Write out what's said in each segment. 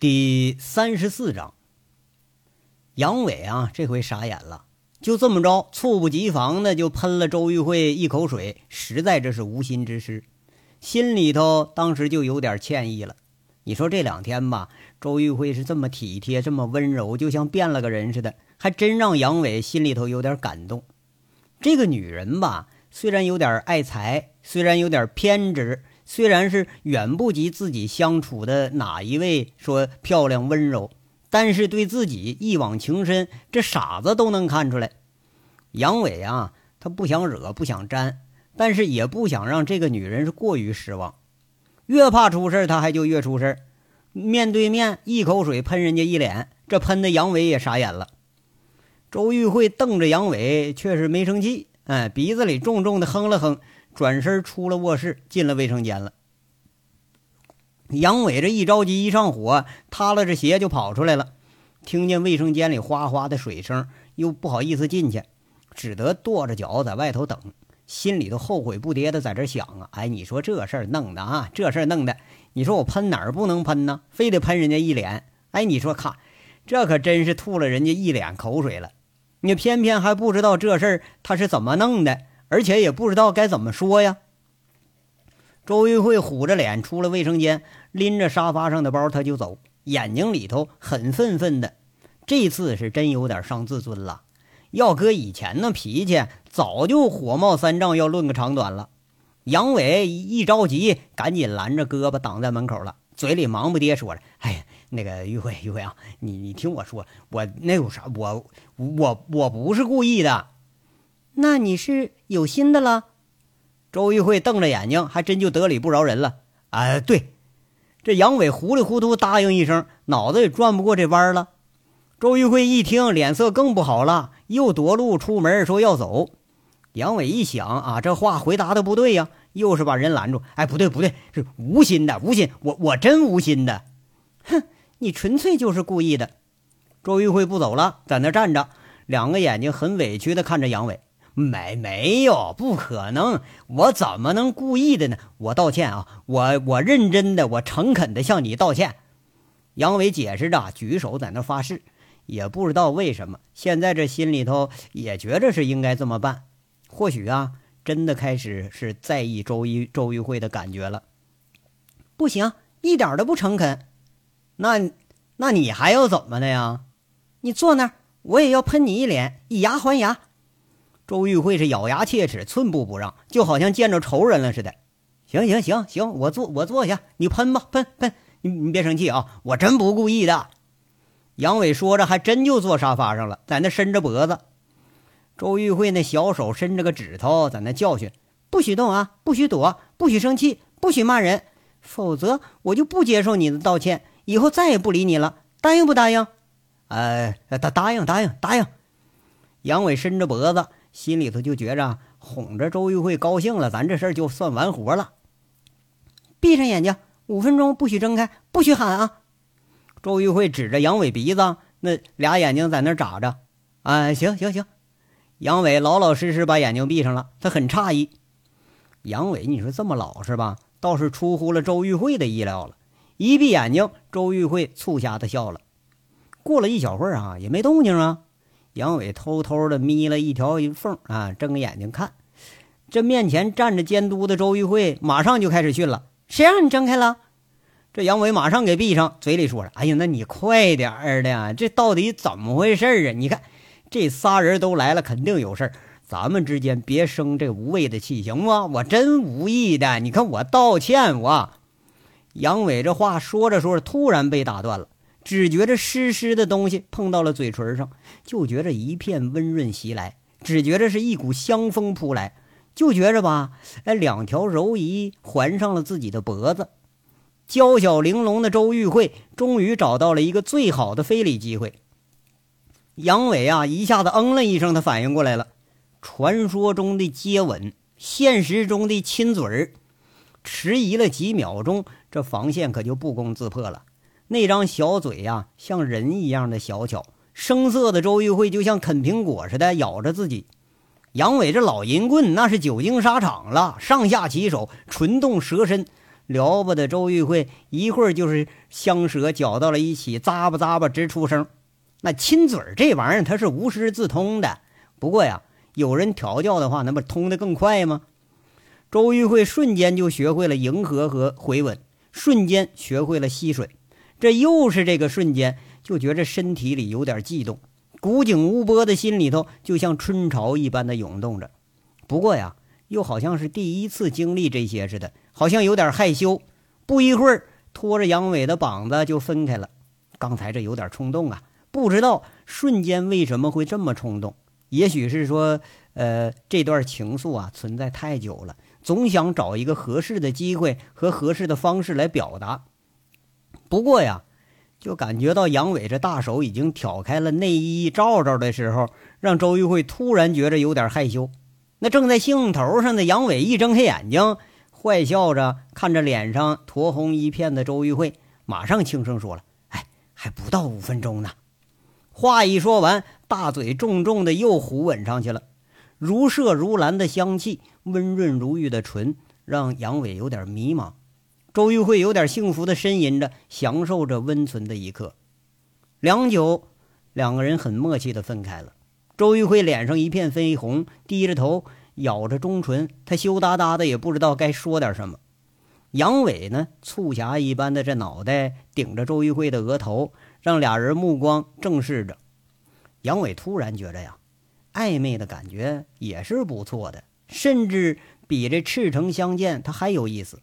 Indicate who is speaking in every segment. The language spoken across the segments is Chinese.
Speaker 1: 第三十四章，杨伟啊，这回傻眼了，就这么着，猝不及防的就喷了周玉慧一口水，实在这是无心之失，心里头当时就有点歉意了。你说这两天吧，周玉慧是这么体贴，这么温柔，就像变了个人似的，还真让杨伟心里头有点感动。这个女人吧，虽然有点爱财，虽然有点偏执。虽然是远不及自己相处的哪一位说漂亮温柔，但是对自己一往情深，这傻子都能看出来。杨伟啊，他不想惹，不想沾，但是也不想让这个女人是过于失望。越怕出事他还就越出事面对面一口水喷人家一脸，这喷的杨伟也傻眼了。周玉慧瞪着杨伟，却是没生气，哎，鼻子里重重的哼了哼。转身出了卧室，进了卫生间了。杨伟这一着急一上火，塌了着鞋就跑出来了。听见卫生间里哗哗的水声，又不好意思进去，只得跺着脚在外头等，心里头后悔不迭的在这想啊！哎，你说这事儿弄的啊，这事儿弄的，你说我喷哪儿不能喷呢？非得喷人家一脸。哎，你说看，这可真是吐了人家一脸口水了。你偏偏还不知道这事儿他是怎么弄的。而且也不知道该怎么说呀。周玉慧虎着脸出了卫生间，拎着沙发上的包，他就走，眼睛里头很愤愤的。这次是真有点伤自尊了。要搁以前那脾气，早就火冒三丈，要论个长短了。杨伟一着急，赶紧拦着胳膊挡在门口了，嘴里忙不迭说着：“哎呀，那个玉慧，玉慧啊，你你听我说，我那有啥？我我我不是故意的。”
Speaker 2: 那你是有心的了？
Speaker 1: 周玉慧瞪着眼睛，还真就得理不饶人了。啊，对，这杨伟糊里糊涂答应一声，脑子也转不过这弯了。周玉慧一听，脸色更不好了，又夺路出门说要走。杨伟一想啊，这话回答的不对呀，又是把人拦住。哎，不对不对，是无心的，无心，我我真无心的。
Speaker 2: 哼，你纯粹就是故意的。
Speaker 1: 周玉慧不走了，在那站着，两个眼睛很委屈的看着杨伟。没没有，不可能！我怎么能故意的呢？我道歉啊！我我认真的，我诚恳的向你道歉。杨伟解释着，举手在那发誓。也不知道为什么，现在这心里头也觉着是应该这么办。或许啊，真的开始是在意周一周玉慧的感觉了。
Speaker 2: 不行，一点都不诚恳。
Speaker 1: 那那你还要怎么的呀？
Speaker 2: 你坐那儿，我也要喷你一脸，以牙还牙。
Speaker 1: 周玉慧是咬牙切齿，寸步不让，就好像见着仇人了似的。行行行行，我坐我坐下，你喷吧喷喷，你你别生气啊，我真不故意的。杨伟说着，还真就坐沙发上了，在那伸着脖子。周玉慧那小手伸着个指头，在那教训：
Speaker 2: 不许动啊，不许躲，不许生气，不许骂人，否则我就不接受你的道歉，以后再也不理你了。答应不答应？
Speaker 1: 呃，答答应答应答应。杨伟伸着脖子。心里头就觉着哄着周玉慧高兴了，咱这事儿就算完活了。
Speaker 2: 闭上眼睛，五分钟不许睁开，不许喊啊！
Speaker 1: 周玉慧指着杨伟鼻子，那俩眼睛在那眨着。啊，行行行，杨伟老老实实把眼睛闭上了。他很诧异，杨伟，你说这么老实吧，倒是出乎了周玉慧的意料了。一闭眼睛，周玉慧促狭的笑了。过了一小会儿啊，也没动静啊。杨伟偷偷的眯了一条缝啊，睁着眼睛看，这面前站着监督的周玉慧，马上就开始训了。
Speaker 2: 谁让你睁开了？
Speaker 1: 这杨伟马上给闭上，嘴里说着：“哎呀，那你快点儿的，这到底怎么回事啊？你看，这仨人都来了，肯定有事儿，咱们之间别生这无谓的气，行吗？我真无意的，你看我道歉。”我杨伟这话说着说着，突然被打断了。只觉着湿湿的东西碰到了嘴唇上，就觉着一片温润袭来；只觉着是一股香风扑来，就觉着吧，哎，两条柔仪环上了自己的脖子。娇小玲珑的周玉慧终于找到了一个最好的非礼机会。杨伟啊，一下子嗯了一声，他反应过来了：传说中的接吻，现实中的亲嘴儿。迟疑了几秒钟，这防线可就不攻自破了。那张小嘴呀，像人一样的小巧，生涩的周玉慧就像啃苹果似的咬着自己。杨伟这老淫棍那是久经沙场了，上下其手，唇动舌身，撩拨的周玉慧一会儿就是香舌搅到了一起，咂吧咂吧直出声。那亲嘴这玩意儿，它是无师自通的。不过呀，有人调教的话，那不通的更快吗？周玉慧瞬间就学会了迎合和回吻，瞬间学会了吸水。这又是这个瞬间，就觉着身体里有点悸动，古井无波的心里头就像春潮一般的涌动着。不过呀，又好像是第一次经历这些似的，好像有点害羞。不一会儿，拖着杨伟的膀子就分开了。刚才这有点冲动啊。不知道瞬间为什么会这么冲动？也许是说，呃，这段情愫啊存在太久了，总想找一个合适的机会和合适的方式来表达。不过呀，就感觉到杨伟这大手已经挑开了内衣罩罩的时候，让周玉慧突然觉着有点害羞。那正在兴头上的杨伟一睁开眼睛，坏笑着看着脸上酡红一片的周玉慧，马上轻声说了：“哎，还不到五分钟呢。”话一说完，大嘴重重的又虎吻上去了，如麝如兰的香气，温润如玉的唇，让杨伟有点迷茫。周玉慧有点幸福的呻吟着，享受着温存的一刻。良久，两个人很默契的分开了。周玉慧脸上一片绯红，低着头，咬着中唇，她羞答答的，也不知道该说点什么。杨伟呢，促狭一般的这脑袋顶着周玉慧的额头。让俩人目光正视着，杨伟突然觉着呀，暧昧的感觉也是不错的，甚至比这赤诚相见他还有意思。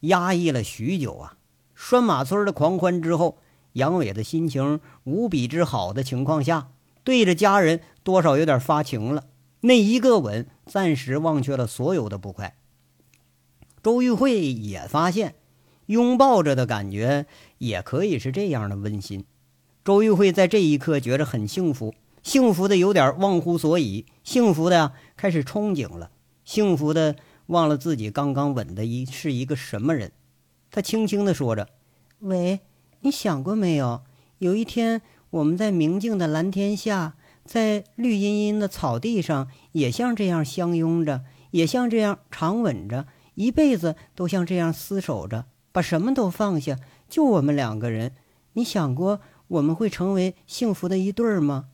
Speaker 1: 压抑了许久啊，拴马村的狂欢之后，杨伟的心情无比之好的情况下，对着家人多少有点发情了。那一个吻，暂时忘却了所有的不快。周玉慧也发现。拥抱着的感觉也可以是这样的温馨。周玉慧在这一刻觉着很幸福，幸福的有点忘乎所以，幸福的开始憧憬了，幸福的忘了自己刚刚吻的一是一个什么人。他轻轻的说着：“
Speaker 2: 喂，你想过没有？有一天我们在明净的蓝天下，在绿茵茵的草地上，也像这样相拥着，也像这样长吻着，一辈子都像这样厮守着。”把什么都放下，就我们两个人。你想过我们会成为幸福的一对儿吗？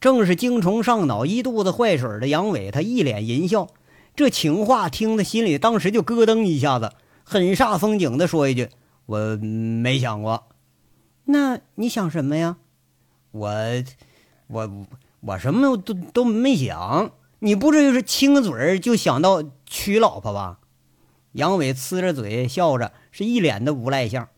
Speaker 1: 正是精虫上脑、一肚子坏水的杨伟，他一脸淫笑。这情话听得心里当时就咯噔一下子，很煞风景的说一句：“我没想过。”
Speaker 2: 那你想什么呀？
Speaker 1: 我，我，我什么都都没想。你不至于是亲个嘴就想到娶老婆吧？杨伟呲着嘴笑着，是一脸的无赖相。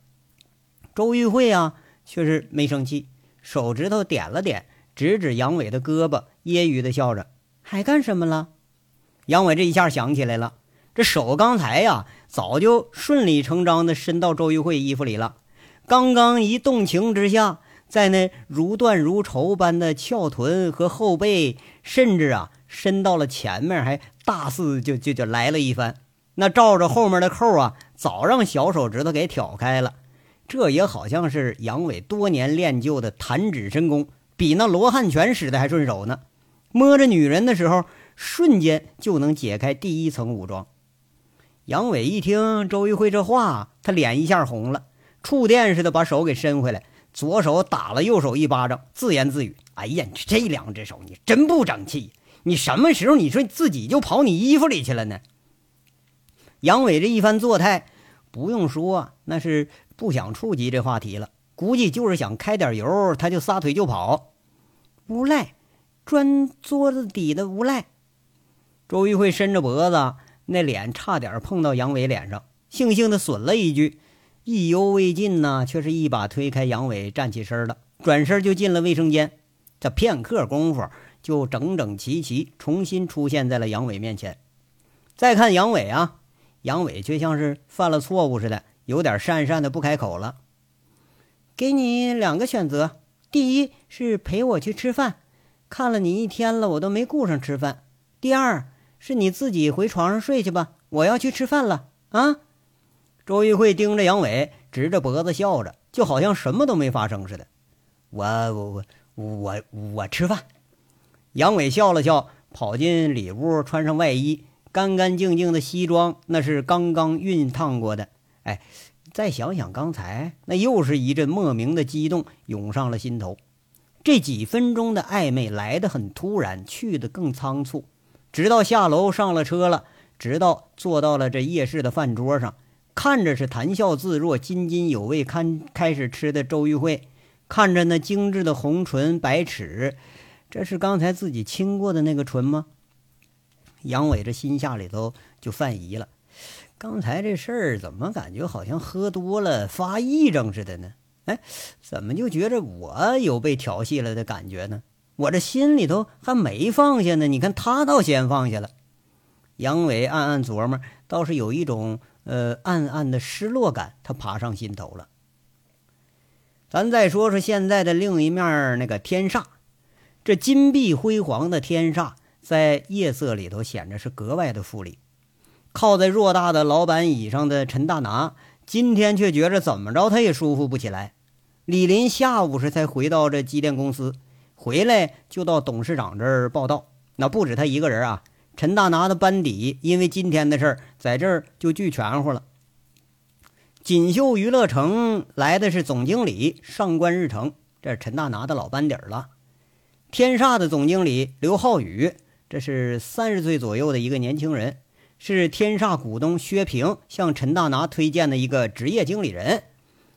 Speaker 1: 周玉慧啊，却是没生气，手指头点了点，指指杨伟的胳膊，揶揄的笑着：“
Speaker 2: 还干什么了？”
Speaker 1: 杨伟这一下想起来了，这手刚才呀，早就顺理成章的伸到周玉慧衣服里了。刚刚一动情之下，在那如断如绸般的翘臀和后背，甚至啊，伸到了前面，还大肆就就就来了一番。那照着后面的扣啊，早让小手指头给挑开了。这也好像是杨伟多年练就的弹指神功，比那罗汉拳使的还顺手呢。摸着女人的时候，瞬间就能解开第一层武装。杨伟一听周玉慧这话，他脸一下红了，触电似的把手给伸回来，左手打了右手一巴掌，自言自语：“哎呀，你这两只手，你真不争气！你什么时候你说自己就跑你衣服里去了呢？”杨伟这一番作态，不用说，那是不想触及这话题了。估计就是想开点油，他就撒腿就跑。
Speaker 2: 无赖，钻桌子底的无赖。
Speaker 1: 周玉慧伸着脖子，那脸差点碰到杨伟脸上，悻悻的损了一句，意犹未尽呢，却是一把推开杨伟，站起身了，转身就进了卫生间。这片刻功夫，就整整齐齐重新出现在了杨伟面前。再看杨伟啊。杨伟却像是犯了错误似的，有点讪讪的不开口了。
Speaker 2: 给你两个选择：第一是陪我去吃饭，看了你一天了，我都没顾上吃饭；第二是你自己回床上睡去吧，我要去吃饭了。啊！
Speaker 1: 周玉慧盯着杨伟，直着脖子笑着，就好像什么都没发生似的。我我我我我吃饭。杨伟笑了笑，跑进里屋，穿上外衣。干干净净的西装，那是刚刚熨烫过的。哎，再想想刚才，那又是一阵莫名的激动涌上了心头。这几分钟的暧昧来得很突然，去得更仓促。直到下楼上了车了，直到坐到了这夜市的饭桌上，看着是谈笑自若、津津有味，看开始吃的周玉慧，看着那精致的红唇白齿，这是刚才自己亲过的那个唇吗？杨伟这心下里头就犯疑了，刚才这事儿怎么感觉好像喝多了发癔症似的呢？哎，怎么就觉着我有被调戏了的感觉呢？我这心里头还没放下呢，你看他倒先放下了。杨伟暗暗琢磨，倒是有一种呃暗暗的失落感，他爬上心头了。咱再说说现在的另一面，那个天煞，这金碧辉煌的天煞，在夜色里头显着是格外的富丽。靠在偌大的老板椅上的陈大拿。今天却觉着怎么着他也舒服不起来。李林下午时才回到这机电公司，回来就到董事长这儿报道。那不止他一个人啊，陈大拿的班底因为今天的事儿在这儿就聚全乎了。锦绣娱乐城来的是总经理上官日成，这是陈大拿的老班底了。天煞的总经理刘浩宇，这是三十岁左右的一个年轻人。是天煞股东薛平向陈大拿推荐的一个职业经理人，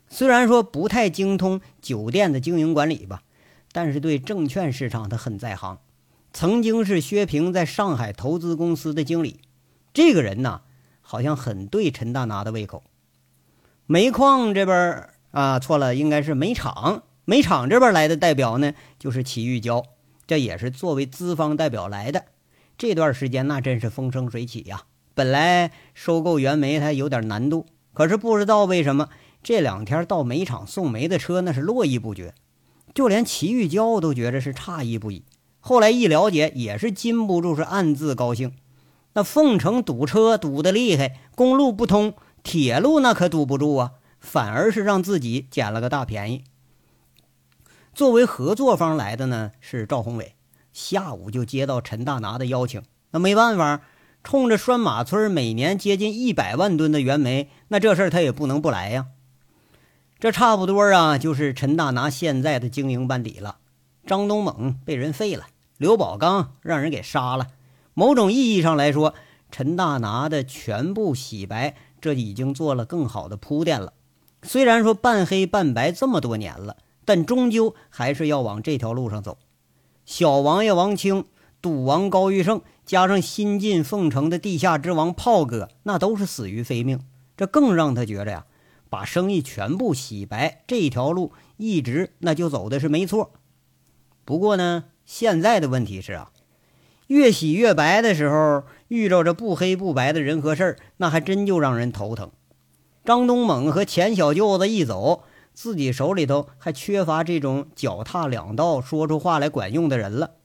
Speaker 1: 虽然说不太精通酒店的经营管理吧，但是对证券市场他很在行。曾经是薛平在上海投资公司的经理，这个人呢，好像很对陈大拿的胃口。煤矿这边啊，错了，应该是煤厂。煤厂这边来的代表呢，就是齐玉娇，这也是作为资方代表来的。这段时间那真是风生水起呀。本来收购原煤它有点难度，可是不知道为什么这两天到煤厂送煤的车那是络绎不绝，就连齐玉娇都觉着是诧异不已。后来一了解，也是禁不住是暗自高兴。那凤城堵车堵得厉害，公路不通，铁路那可堵不住啊，反而是让自己捡了个大便宜。作为合作方来的呢是赵宏伟，下午就接到陈大拿的邀请，那没办法。冲着拴马村每年接近一百万吨的原煤，那这事儿他也不能不来呀。这差不多啊，就是陈大拿现在的经营班底了。张东猛被人废了，刘宝刚让人给杀了。某种意义上来说，陈大拿的全部洗白，这已经做了更好的铺垫了。虽然说半黑半白这么多年了，但终究还是要往这条路上走。小王爷王清。赌王高玉胜加上新晋凤城的地下之王炮哥，那都是死于非命。这更让他觉着呀，把生意全部洗白这条路一直那就走的是没错。不过呢，现在的问题是啊，越洗越白的时候，遇着这不黑不白的人和事儿，那还真就让人头疼。张东猛和钱小舅子一走，自己手里头还缺乏这种脚踏两道、说出话来管用的人了。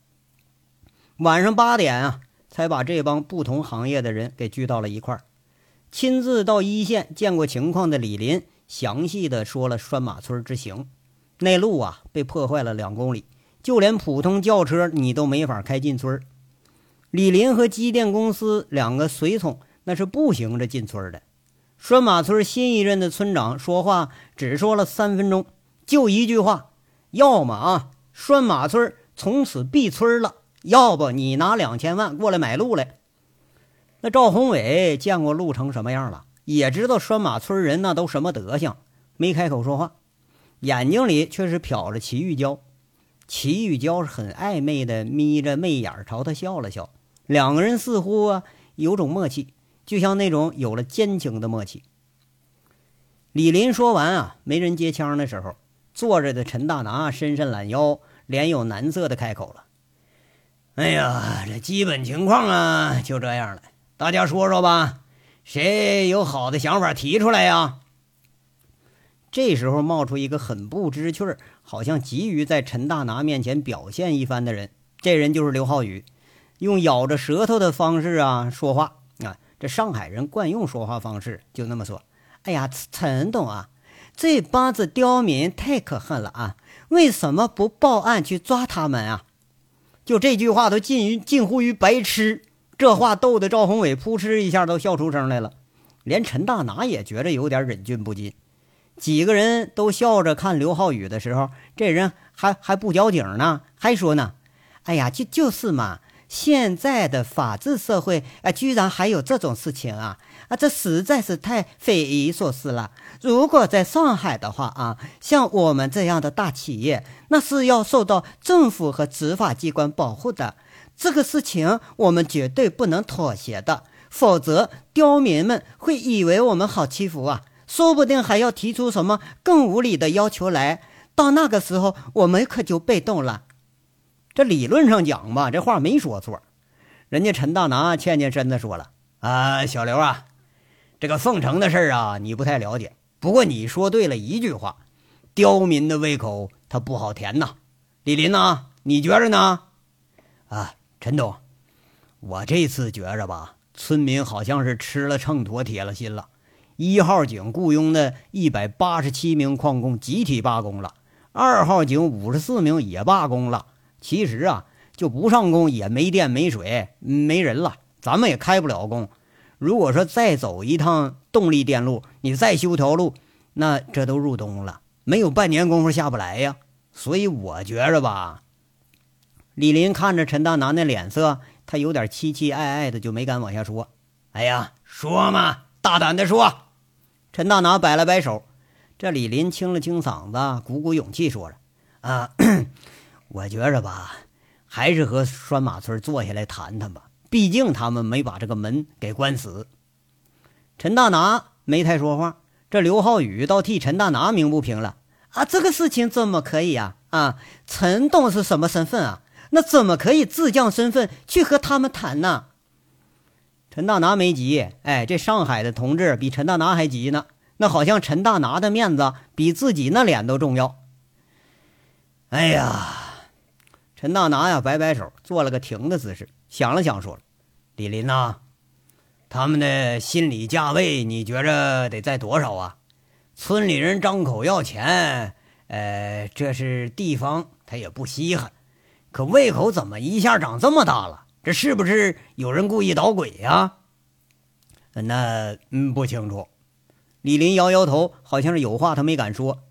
Speaker 1: 晚上八点啊，才把这帮不同行业的人给聚到了一块儿。亲自到一线见过情况的李林，详细的说了拴马村之行。那路啊，被破坏了两公里，就连普通轿车你都没法开进村。李林和机电公司两个随从那是步行着进村的。拴马村新一任的村长说话只说了三分钟，就一句话：要么啊，拴马村从此闭村了。要不你拿两千万过来买路来？那赵宏伟见过路成什么样了，也知道拴马村人那都什么德行，没开口说话，眼睛里却是瞟着齐玉娇。齐玉娇是很暧昧的眯着媚眼朝他笑了笑，两个人似乎啊有种默契，就像那种有了奸情的默契。李林说完啊，没人接腔的时候，坐着的陈大拿伸伸懒腰，脸有难色的开口了。哎呀，这基本情况啊，就这样了。大家说说吧，谁有好的想法提出来呀？这时候冒出一个很不知趣儿，好像急于在陈大拿面前表现一番的人。这人就是刘浩宇，用咬着舌头的方式啊说话啊。这上海人惯用说话方式，就那么说。哎呀，陈董啊，这帮子刁民太可恨了啊！为什么不报案去抓他们啊？就这句话都近于近乎于白痴，这话逗得赵宏伟扑哧一下都笑出声来了，连陈大拿也觉着有点忍俊不禁。几个人都笑着看刘浩宇的时候，这人还还不交警呢，还说呢：“哎呀，就就是嘛，现在的法治社会，哎，居然还有这种事情啊！啊，这实在是太匪夷所思了。如果在上海的话啊，像我们这样的大企业，那是要受到政府和执法机关保护的。这个事情我们绝对不能妥协的，否则刁民们会以为我们好欺负啊。”说不定还要提出什么更无理的要求来，到那个时候我们可就被动了。这理论上讲吧，这话没说错。人家陈大拿欠欠身子说了：“啊，小刘啊，这个凤城的事儿啊，你不太了解。不过你说对了一句话，刁民的胃口他不好填呐。李林呢，你觉着呢？啊，陈总，我这次觉着吧，村民好像是吃了秤砣铁了心了。”一号井雇佣的一百八十七名矿工集体罢工了，二号井五十四名也罢工了。其实啊，就不上工也没电没水没人了，咱们也开不了工。如果说再走一趟动力电路，你再修条路，那这都入冬了，没有半年功夫下不来呀。所以我觉着吧，李林看着陈大拿那脸色，他有点期期爱爱的，就没敢往下说。哎呀，说嘛，大胆的说。陈大拿摆了摆手，这李林清了清嗓子，鼓鼓勇气，说着：“啊，我觉着吧，还是和拴马村坐下来谈谈吧。毕竟他们没把这个门给关死。”陈大拿没太说话，这刘浩宇倒替陈大拿鸣不平了：“啊，这个事情怎么可以呀？啊，陈东是什么身份啊？那怎么可以自降身份去和他们谈呢？”陈大拿没急，哎，这上海的同志比陈大拿还急呢。那好像陈大拿的面子比自己那脸都重要。哎呀，陈大拿呀，摆摆手，做了个停的姿势，想了想，说了：“李林呐，他们的心理价位，你觉着得在多少啊？村里人张口要钱，呃，这是地方他也不稀罕，可胃口怎么一下长这么大了？”这是不是有人故意捣鬼呀？那嗯不清楚。李林摇摇头，好像是有话他没敢说。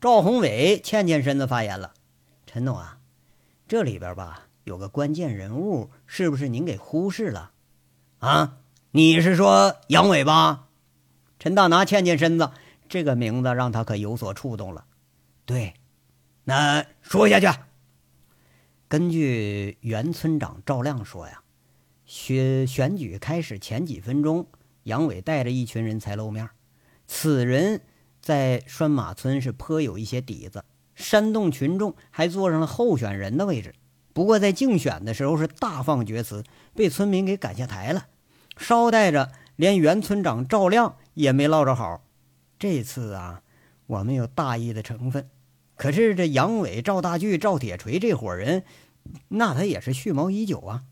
Speaker 1: 赵宏伟欠欠身子发言了：“陈总啊，这里边吧有个关键人物，是不是您给忽视了？啊？你是说杨伟吧？”陈大拿欠欠身子，这个名字让他可有所触动了。对，那说下去。根据原村长赵亮说呀，选选举开始前几分钟，杨伟带着一群人才露面。此人在拴马村是颇有一些底子，煽动群众，还坐上了候选人的位置。不过在竞选的时候是大放厥词，被村民给赶下台了。捎带着连原村长赵亮也没落着好。这次啊，我们有大意的成分。可是这杨伟、赵大巨、赵铁锤这伙人，那他也是蓄谋已久啊。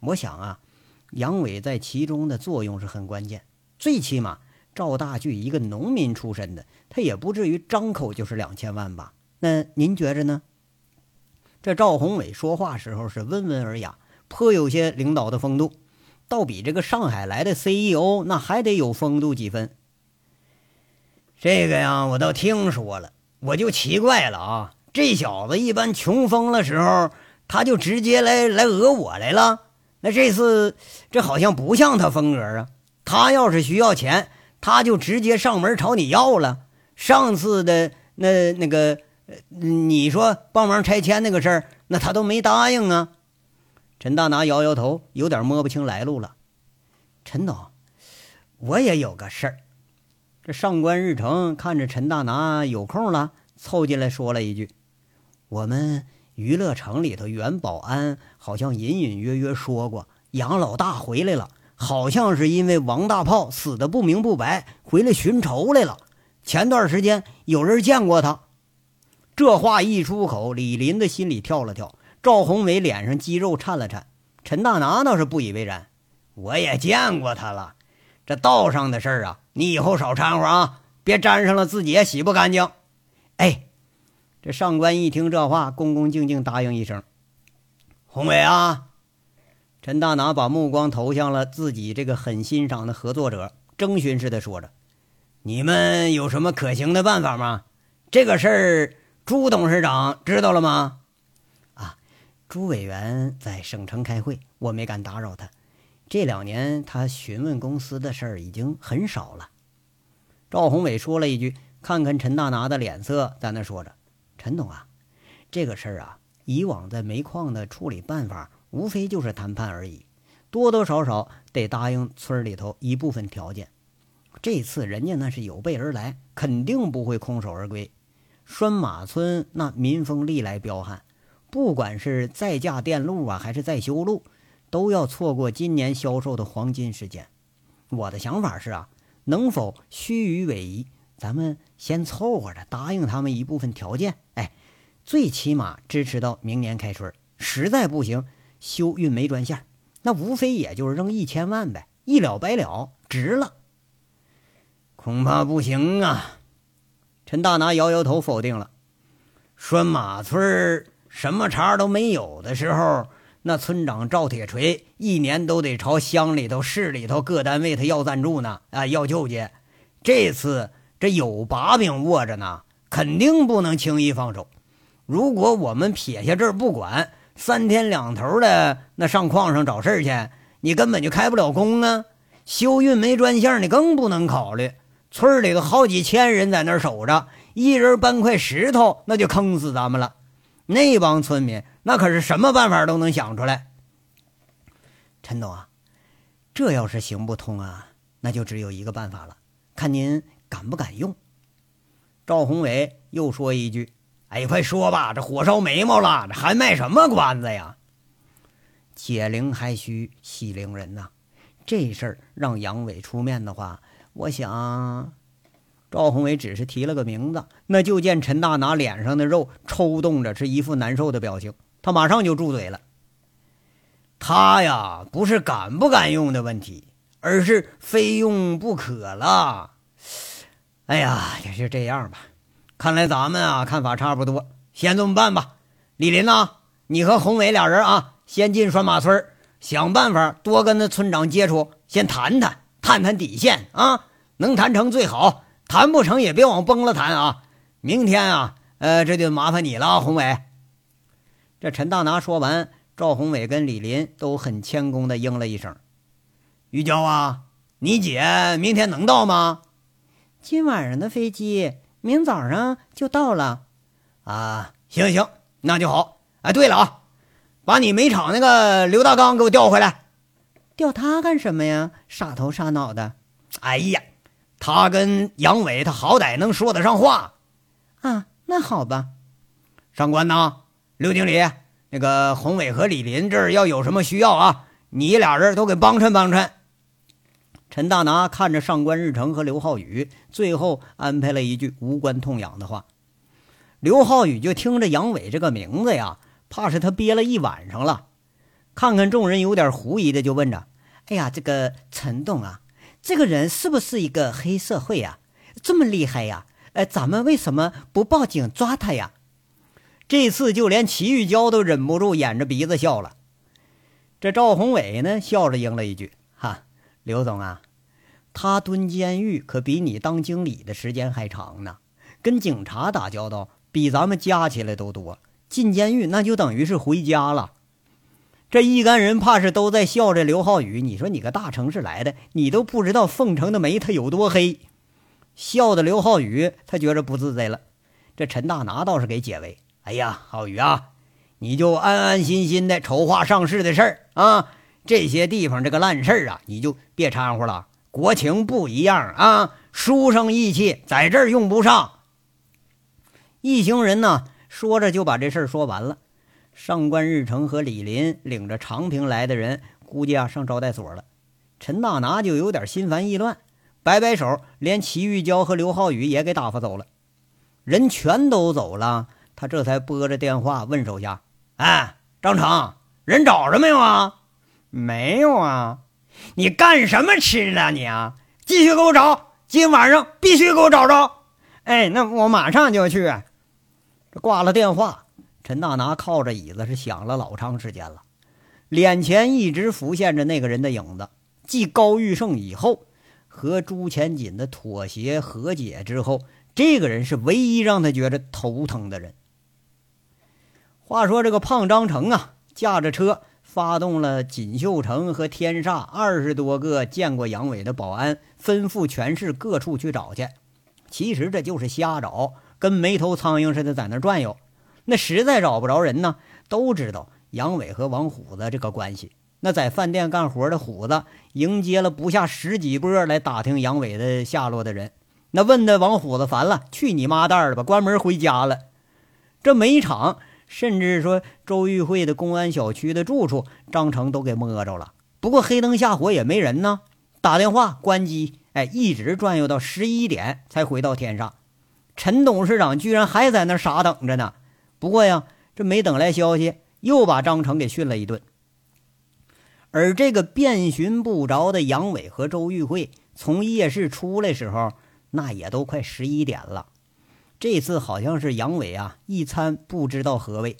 Speaker 1: 我想啊，杨伟在其中的作用是很关键。最起码，赵大巨一个农民出身的，他也不至于张口就是两千万吧？那您觉着呢？这赵宏伟说话时候是温文尔雅，颇有些领导的风度，倒比这个上海来的 CEO 那还得有风度几分。这个呀，我倒听说了。我就奇怪了啊，这小子一般穷疯了时候，他就直接来来讹我来了。那这次这好像不像他风格啊。他要是需要钱，他就直接上门朝你要了。上次的那那个，你说帮忙拆迁那个事儿，那他都没答应啊。陈大拿摇摇头，有点摸不清来路了。陈总，我也有个事儿。这上官日成看着陈大拿有空了，凑进来说了一句：“我们娱乐城里头袁保安好像隐隐约约说过，杨老大回来了，好像是因为王大炮死的不明不白，回来寻仇来了。前段时间有人见过他。”这话一出口，李林的心里跳了跳，赵宏伟脸上肌肉颤了颤，陈大拿倒是不以为然：“我也见过他了。”这道上的事儿啊，你以后少掺和啊，别沾上了自己也洗不干净。哎，这上官一听这话，恭恭敬敬答应一声：“宏伟啊，陈大拿把目光投向了自己这个很欣赏的合作者，征询似的说着：“你们有什么可行的办法吗？这个事儿，朱董事长知道了吗？”
Speaker 2: 啊，朱委员在省城开会，我没敢打扰他。这两年他询问公司的事儿已经很少了。
Speaker 1: 赵宏伟说了一句，看看陈大拿的脸色，在那说着：“
Speaker 2: 陈总啊，这个事儿啊，以往在煤矿的处理办法。”无非就是谈判而已，多多少少得答应村里头一部分条件。这次人家那是有备而来，肯定不会空手而归。拴马村那民风历来彪悍，不管是再架电路啊，还是再修路，都要错过今年销售的黄金时间。我的想法是啊，能否虚与委蛇？咱们先凑合着答应他们一部分条件，哎，最起码支持到明年开春。实在不行。修运煤专线，那无非也就是扔一千万呗，一了百了，值了。
Speaker 1: 恐怕不行啊！陈大拿摇摇头否定了。拴马村什么茬都没有的时候，那村长赵铁锤一年都得朝乡里头、市里头各单位他要赞助呢，啊，要救济。这次这有把柄握着呢，肯定不能轻易放手。如果我们撇下这儿不管，三天两头的那上矿上找事儿去，你根本就开不了工啊！修运煤专线你更不能考虑。村里头好几千人在那儿守着，一人搬块石头，那就坑死咱们了。那帮村民那可是什么办法都能想出来。
Speaker 2: 陈总啊，这要是行不通啊，那就只有一个办法了，看您敢不敢用。
Speaker 1: 赵宏伟又说一句。哎，快说吧，这火烧眉毛了，这还卖什么关子呀？
Speaker 2: 解铃还须系铃人呐，这事儿让杨伟出面的话，我想，
Speaker 1: 赵宏伟只是提了个名字，那就见陈大拿脸上的肉抽动着，是一副难受的表情。他马上就住嘴了。他呀，不是敢不敢用的问题，而是非用不可了。哎呀，也就这样吧。看来咱们啊看法差不多，先这么办吧。李林呐，你和宏伟俩人啊，先进拴马村，想办法多跟那村长接触，先谈谈，探探底线啊。能谈成最好，谈不成也别往崩了谈啊。明天啊，呃，这就麻烦你了，宏伟。
Speaker 2: 这陈大拿说完，赵宏伟跟李林都很谦恭的应了一声：“
Speaker 1: 玉娇啊，你姐明天能到吗？
Speaker 2: 今晚上的飞机。”明早上就到了，
Speaker 1: 啊，行行，那就好。哎，对了啊，把你煤厂那个刘大刚给我调回来。
Speaker 2: 调他干什么呀？傻头傻脑的。
Speaker 1: 哎呀，他跟杨伟，他好歹能说得上话。
Speaker 2: 啊，那好吧。
Speaker 1: 上官呐，刘经理，那个宏伟和李林这儿要有什么需要啊，你俩人都给帮衬帮衬。陈大拿看着上官日成和刘浩宇，最后安排了一句无关痛痒的话。刘浩宇就听着杨伟这个名字呀，怕是他憋了一晚上了。看看众人有点狐疑的，就问着：“
Speaker 2: 哎呀，这个陈栋啊，这个人是不是一个黑社会呀？这么厉害呀？哎，咱们为什么不报警抓他呀？”
Speaker 1: 这次就连齐玉娇都忍不住掩着鼻子笑了。这赵宏伟呢，笑着应了一句。刘总啊，他蹲监狱可比你当经理的时间还长呢，跟警察打交道比咱们加起来都多。进监狱那就等于是回家了。这一干人怕是都在笑着刘浩宇。你说你个大城市来的，你都不知道凤城的煤它有多黑。笑的刘浩宇他觉着不自在了。这陈大拿倒是给解围。哎呀，浩宇啊，你就安安心心的筹划上市的事儿啊。这些地方这个烂事儿啊，你就别掺和了。国情不一样啊，书生意气在这儿用不上。一行人呢，说着就把这事儿说完了。上官日成和李林领着长平来的人，估计啊上招待所了。陈大拿就有点心烦意乱，摆摆手，连齐玉娇和刘浩宇也给打发走了。人全都走了，他这才拨着电话问手下：“哎，张成，人找着没有啊？”
Speaker 3: 没有啊，
Speaker 1: 你干什么吃的你啊？继续给我找，今晚上必须给我找着。
Speaker 3: 哎，那我马上就去。
Speaker 1: 这挂了电话，陈大拿靠着椅子是想了老长时间了。脸前一直浮现着那个人的影子。继高玉胜以后，和朱前锦的妥协和解之后，这个人是唯一让他觉着头疼的人。话说这个胖张成啊，驾着车发动了锦绣城和天煞二十多个见过杨伟的保安，吩咐全市各处去找去。其实这就是瞎找，跟没头苍蝇似的在那转悠。那实在找不着人呢，都知道杨伟和王虎子这个关系。那在饭店干活的虎子迎接了不下十几波来打听杨伟的下落的人，那问的王虎子烦了，去你妈蛋的吧，关门回家了。这每场，甚至说周玉慧的公安小区的住处，张成都给摸着了。不过黑灯瞎火也没人呢，打电话关机，哎，一直转悠到十一点才回到天上。陈董事长居然还在那傻等着呢。不过呀，这没等来消息，又把张成给训了一顿。而这个遍寻不着的杨伟和周玉慧从夜市出来时候，那也都快十一点了。这次好像是杨伟啊，一餐不知道何味。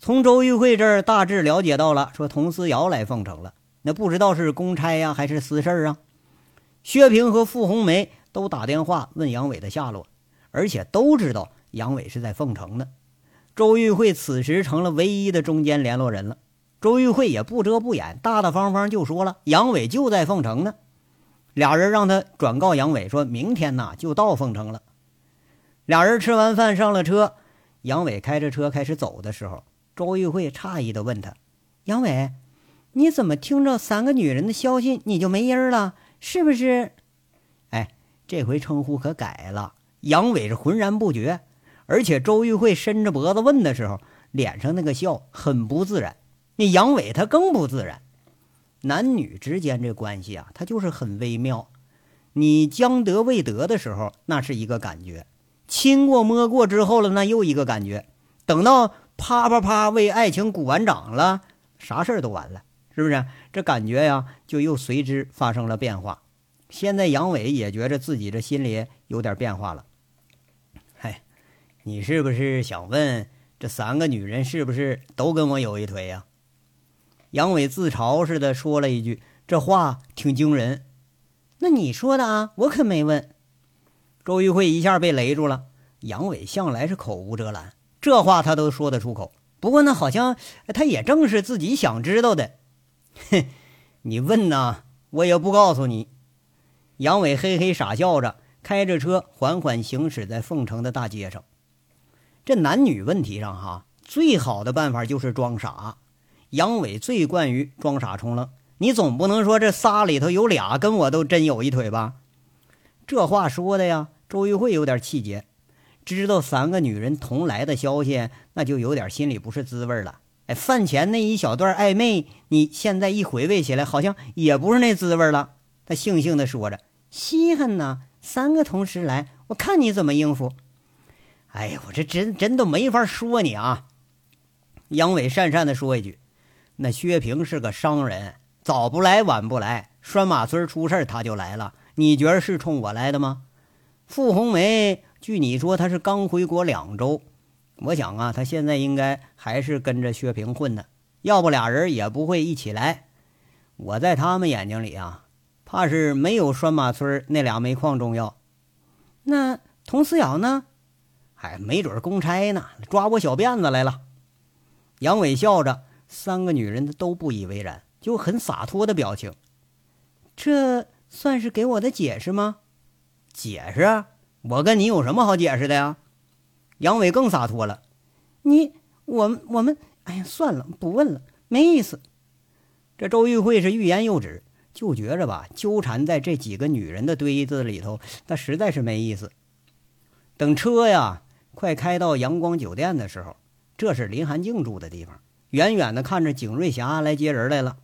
Speaker 1: 从周玉慧这儿大致了解到了，说佟思瑶来凤城了，那不知道是公差呀还是私事儿啊。薛平和傅红梅都打电话问杨伟的下落，而且都知道杨伟是在凤城呢。周玉慧此时成了唯一的中间联络人了。周玉慧也不遮不掩，大大方方就说了：“杨伟就在凤城呢。”俩人让他转告杨伟，说明天呐就到凤城了。俩人吃完饭上了车，杨伟开着车开始走的时候，周玉慧诧异的问他：“
Speaker 2: 杨伟，你怎么听着三个女人的消息你就没音儿了？是不是？”
Speaker 1: 哎，这回称呼可改了。杨伟是浑然不觉，而且周玉慧伸着脖子问的时候，脸上那个笑很不自然。那杨伟他更不自然，男女之间这关系啊，他就是很微妙。你将得未得的时候，那是一个感觉；亲过摸过之后了，那又一个感觉。等到啪啪啪为爱情鼓完掌了，啥事儿都完了，是不是？这感觉呀，就又随之发生了变化。现在杨伟也觉着自己这心里有点变化了。嗨，你是不是想问这三个女人是不是都跟我有一腿呀？杨伟自嘲似的说了一句：“这话挺惊人。”
Speaker 2: 那你说的啊，我可没问。
Speaker 1: 周玉慧一下被雷住了。杨伟向来是口无遮拦，这话他都说得出口。不过呢好像他也正是自己想知道的。哼，你问呐，我也不告诉你。杨伟嘿嘿傻笑着，开着车缓缓行驶在凤城的大街上。这男女问题上，哈，最好的办法就是装傻。杨伟最惯于装傻充愣，你总不能说这仨里头有俩跟我都真有一腿吧？这话说的呀，周玉慧有点气结，知道三个女人同来的消息，那就有点心里不是滋味了。哎，饭前那一小段暧昧，你现在一回味起来，好像也不是那滋味了。他悻悻地说着：“
Speaker 2: 稀罕呢，三个同时来，我看你怎么应付。”
Speaker 1: 哎呀，我这真真都没法说你啊！杨伟讪讪地说一句。那薛平是个商人，早不来晚不来，拴马村出事他就来了。你觉得是冲我来的吗？傅红梅，据你说她是刚回国两周，我想啊，她现在应该还是跟着薛平混的，要不俩人也不会一起来。我在他们眼睛里啊，怕是没有拴马村那俩煤矿重要。
Speaker 2: 那佟思瑶呢？
Speaker 1: 还没准公差呢，抓我小辫子来了。杨伟笑着。三个女人都不以为然，就很洒脱的表情。
Speaker 2: 这算是给我的解释吗？
Speaker 1: 解释啊？我跟你有什么好解释的呀？杨伟更洒脱了。
Speaker 2: 你、我们、我们……哎呀，算了，不问了，没意思。
Speaker 1: 这周玉慧是欲言又止，就觉着吧，纠缠在这几个女人的堆子里头，那实在是没意思。等车呀，快开到阳光酒店的时候，这是林寒静住的地方。远远的看着景瑞霞来接人来了，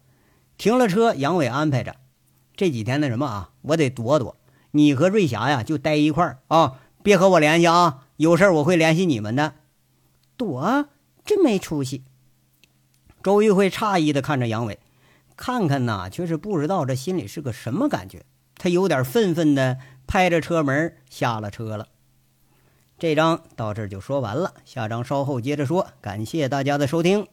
Speaker 1: 停了车，杨伟安排着，这几天那什么啊，我得躲躲。你和瑞霞呀，就待一块儿啊，别和我联系啊，有事我会联系你们的。
Speaker 2: 躲？真没出息。
Speaker 1: 周玉慧诧异的看着杨伟，看看呐，却是不知道这心里是个什么感觉。他有点愤愤的拍着车门下了车了。这章到这就说完了，下章稍后接着说。感谢大家的收听。